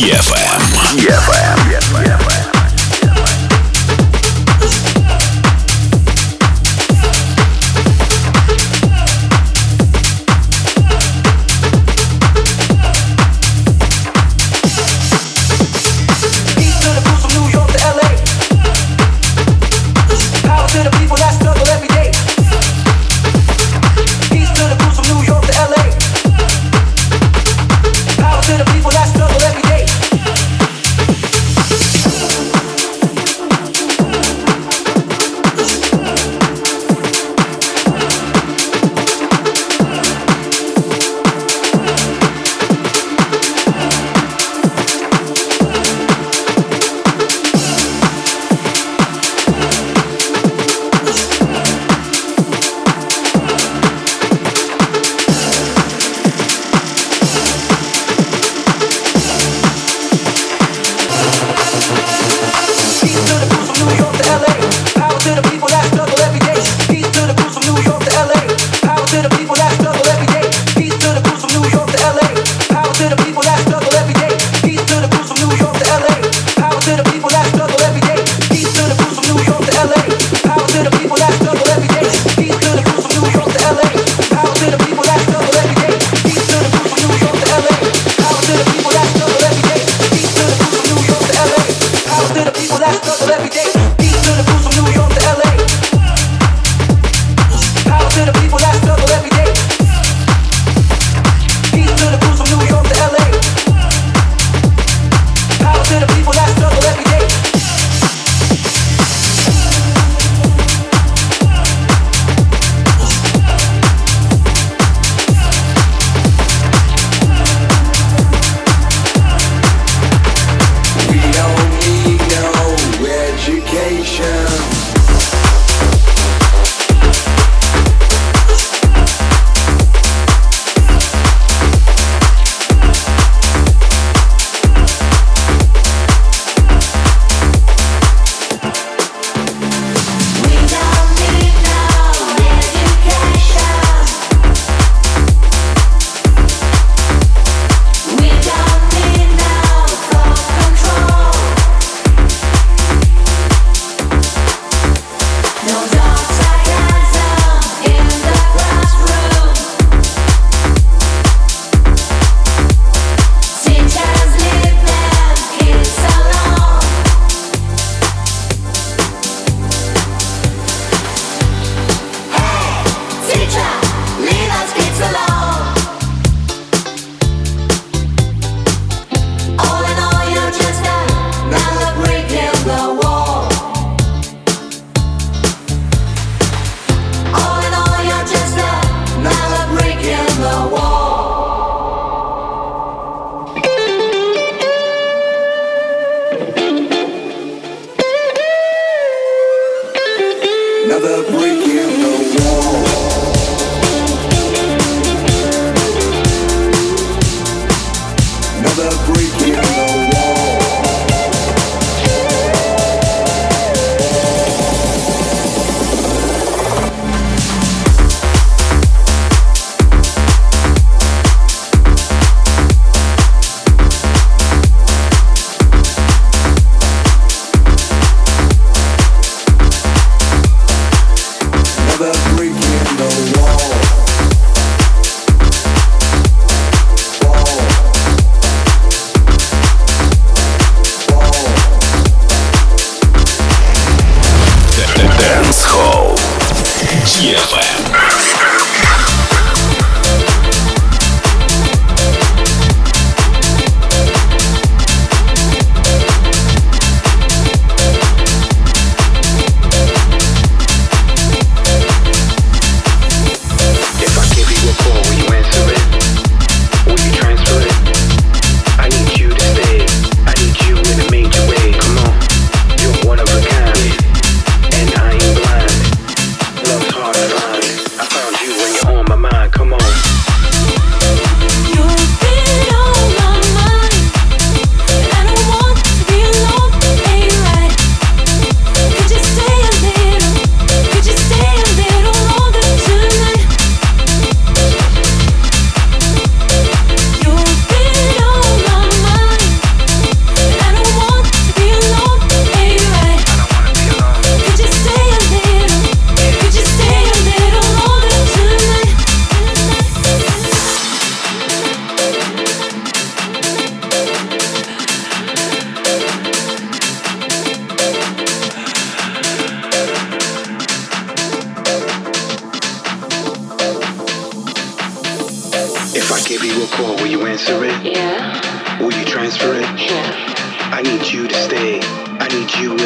DFM. DFM.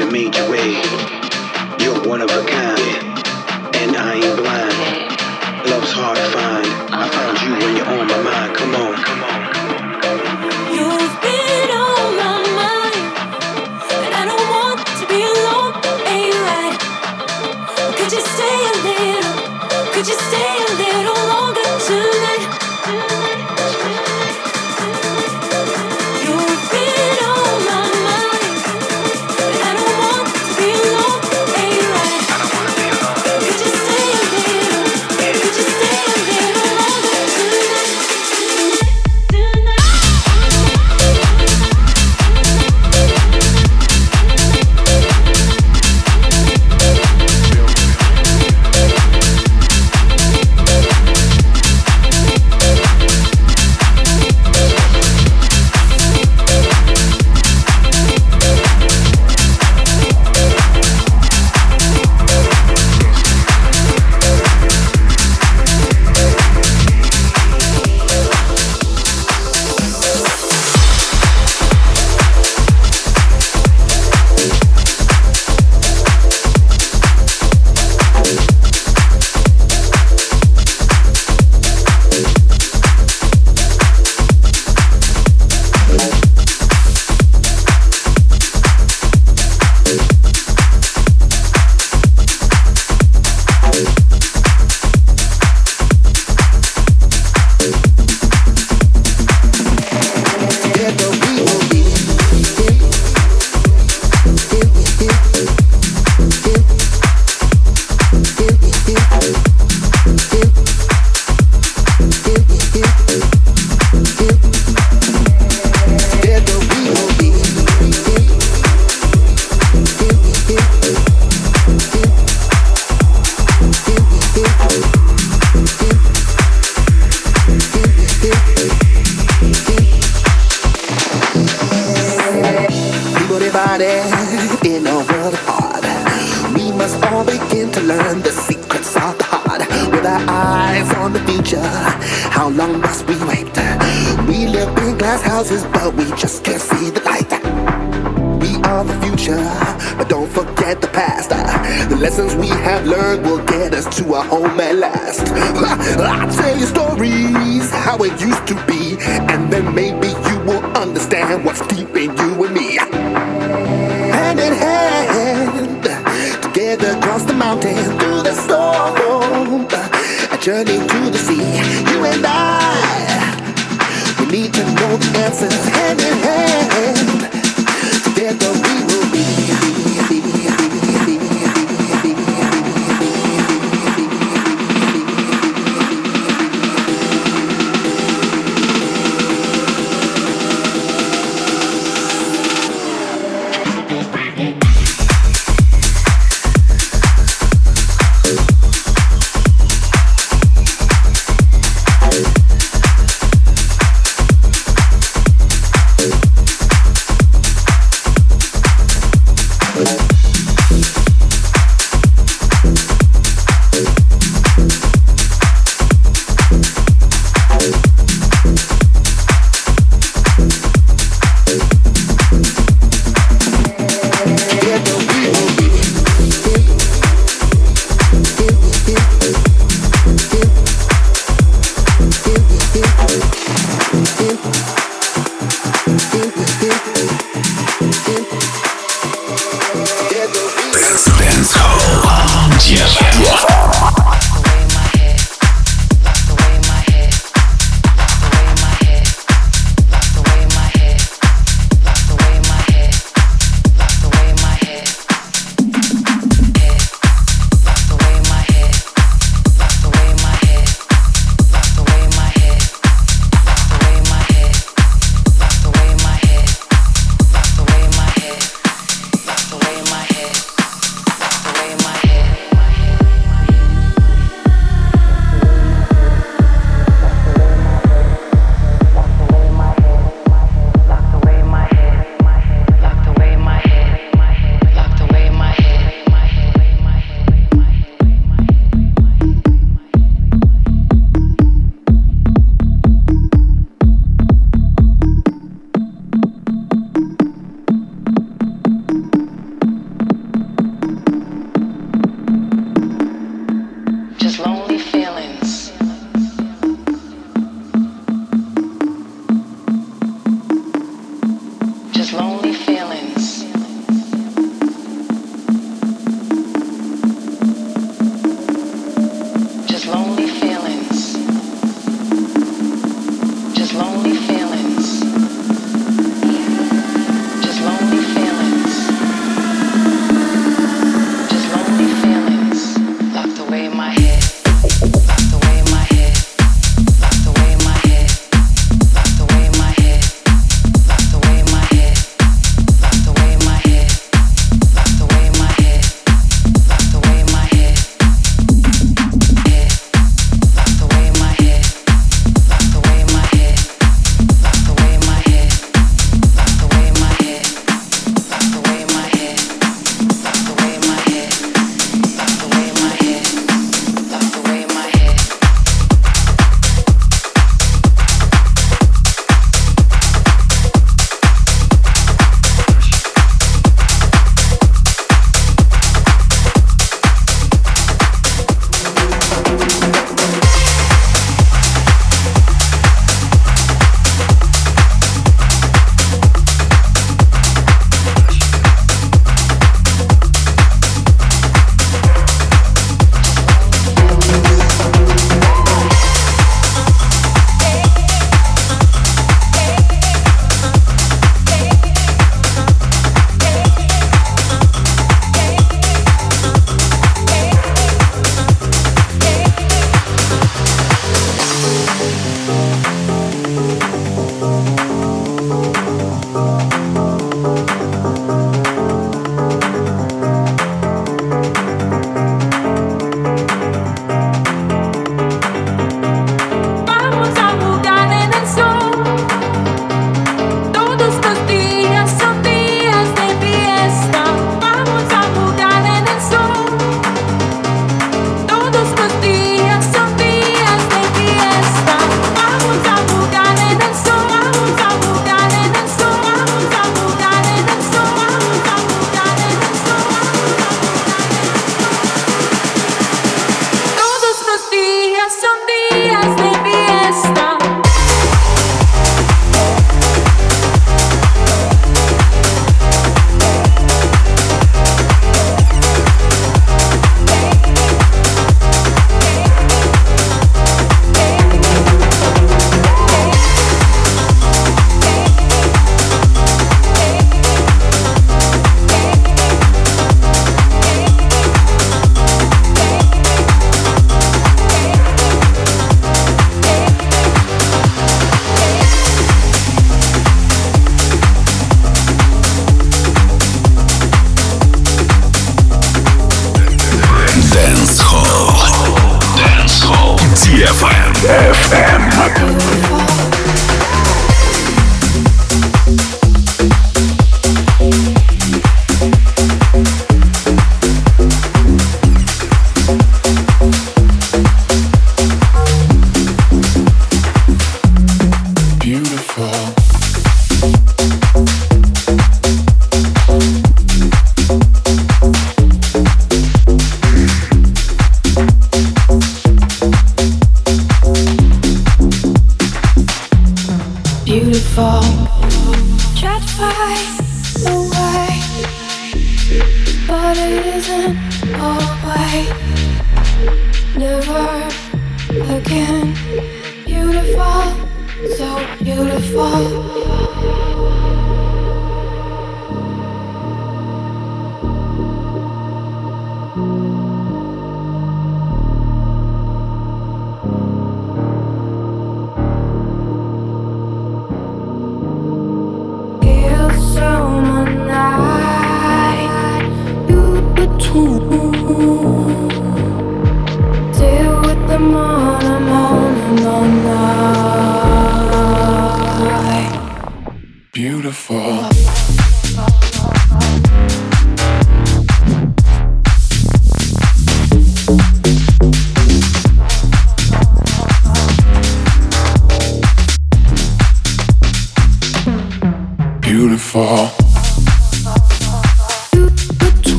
in a major way. You're one of a kind, and I ain't blind. Love's hard to find. I found you when you're on my mind.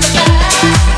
fire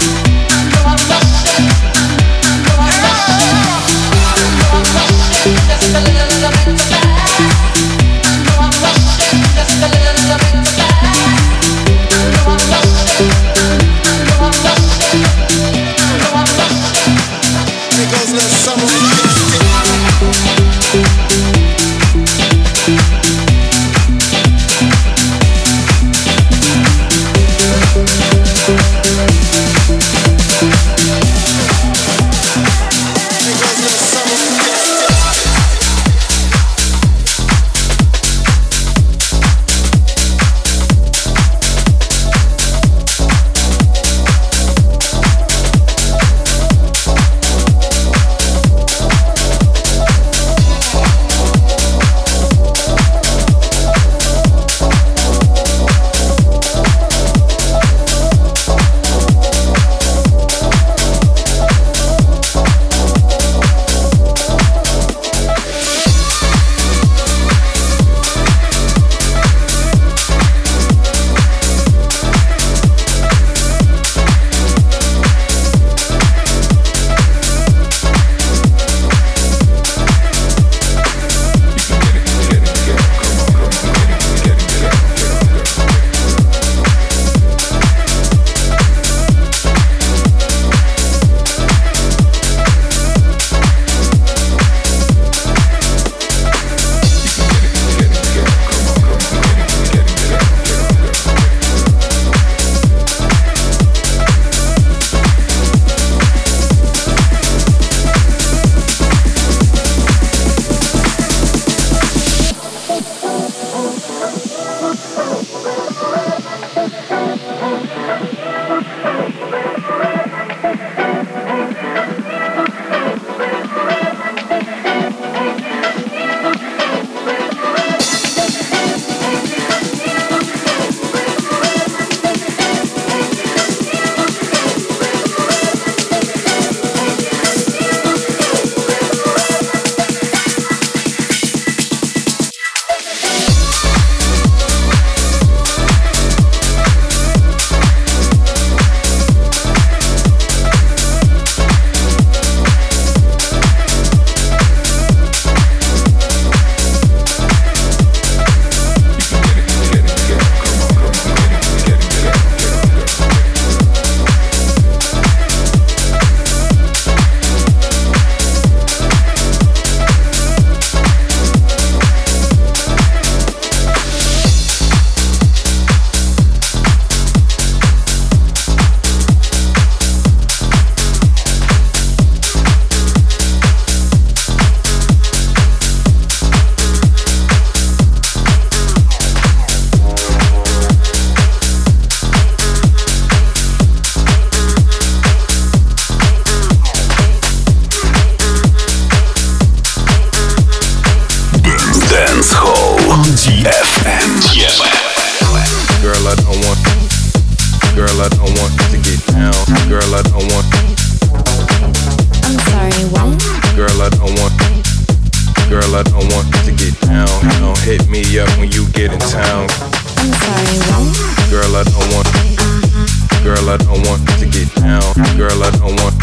I don't want to get down. Girl, I don't want.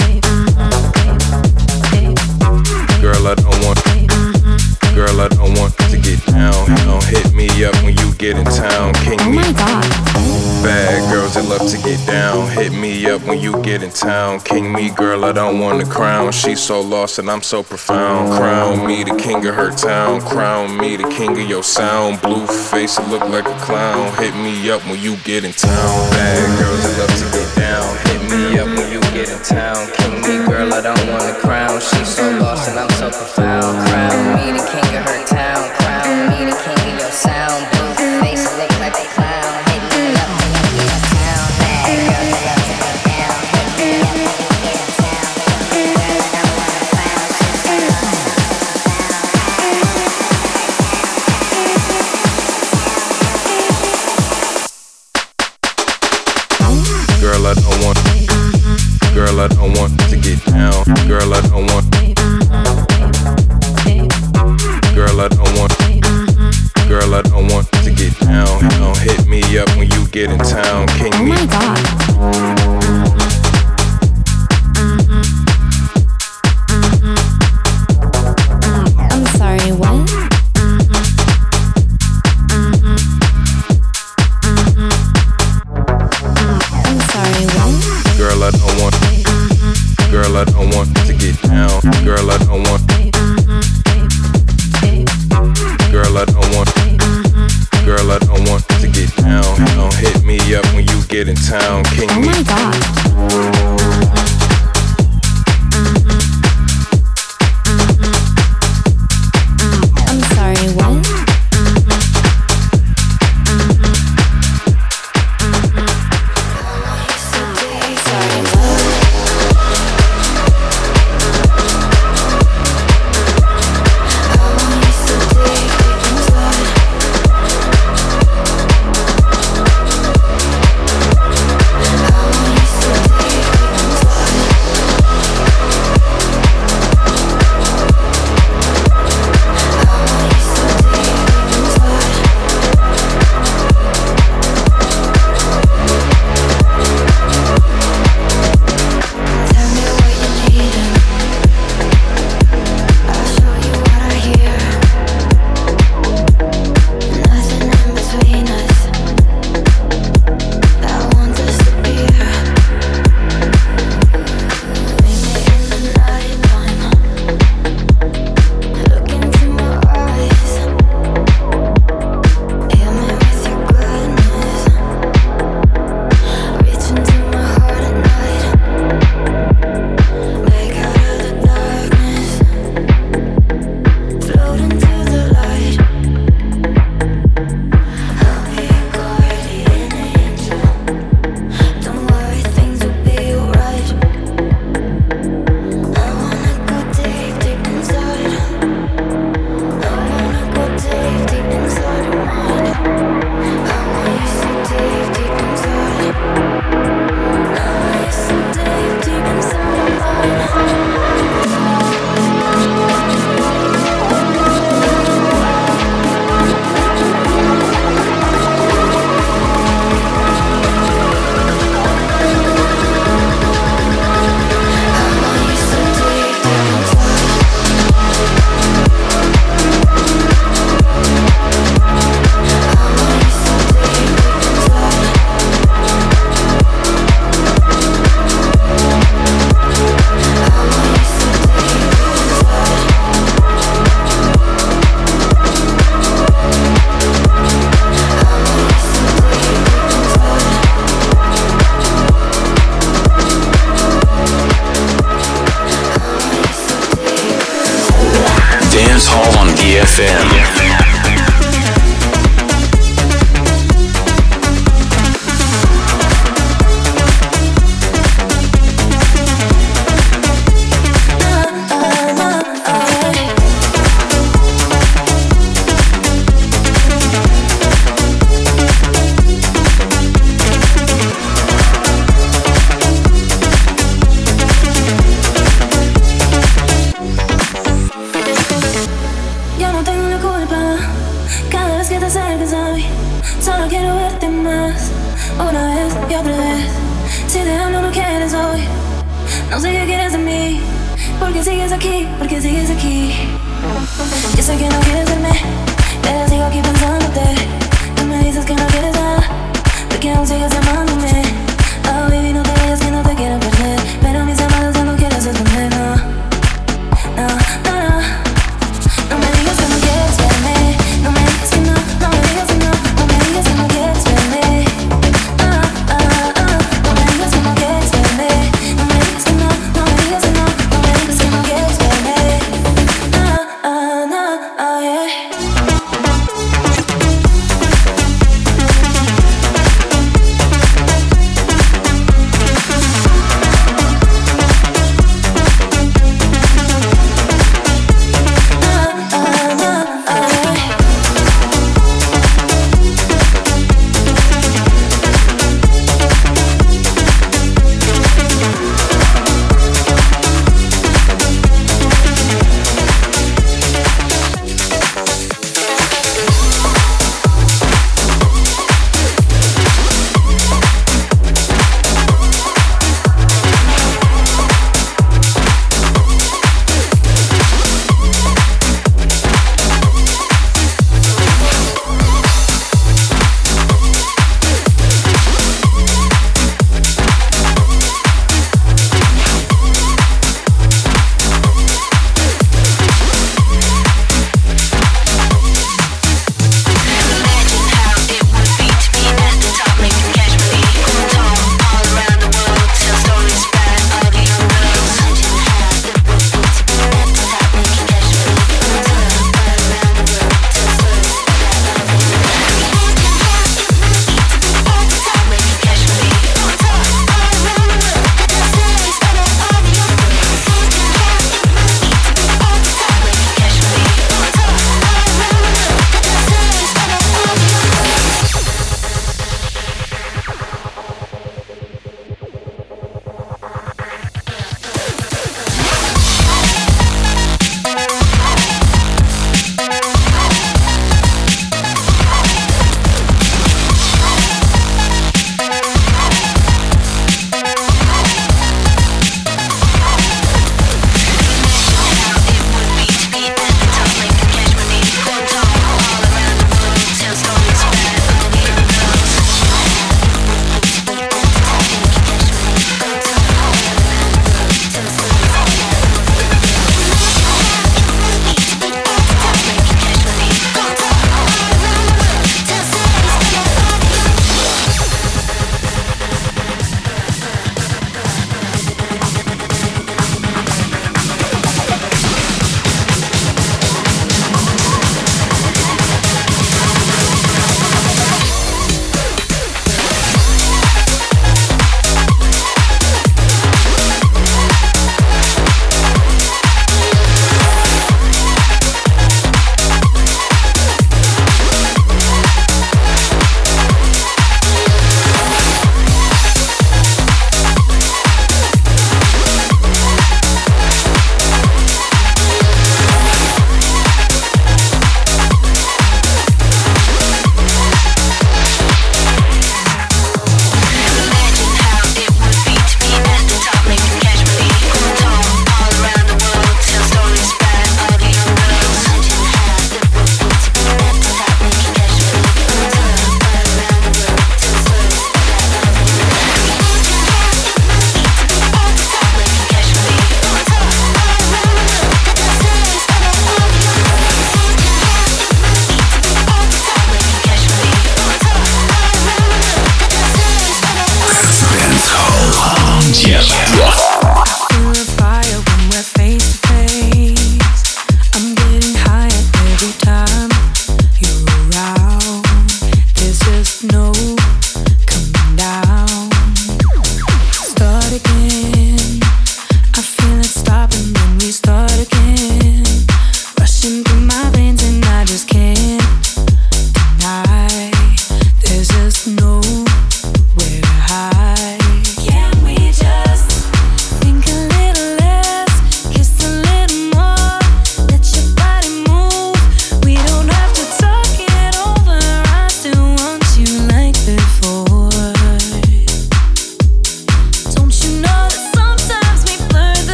Girl, I don't want. Girl, I don't want to get down. Don't hit me up when you get in town. King Oh me. my god. Bad girls that love to get down. Hit me up when you get in town. King me, girl, I don't want the crown. She's so lost and I'm so profound. Crown me the king of her town. Crown me the king of your sound. Blue face, I look like a clown. Hit me up when you get in town. Bad girls that love to get down. Hit me up when you get in town. King me, girl, I don't want the crown. She's so lost and I'm so profound. Crown me the king of her